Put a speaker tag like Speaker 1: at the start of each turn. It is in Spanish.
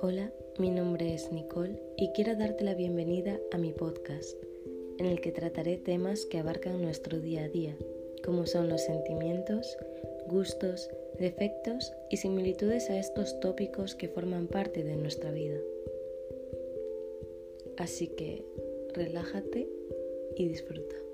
Speaker 1: Hola, mi nombre es Nicole y quiero darte la bienvenida a mi podcast, en el que trataré temas que abarcan nuestro día a día, como son los sentimientos, gustos, defectos y similitudes a estos tópicos que forman parte de nuestra vida. Así que relájate y disfruta.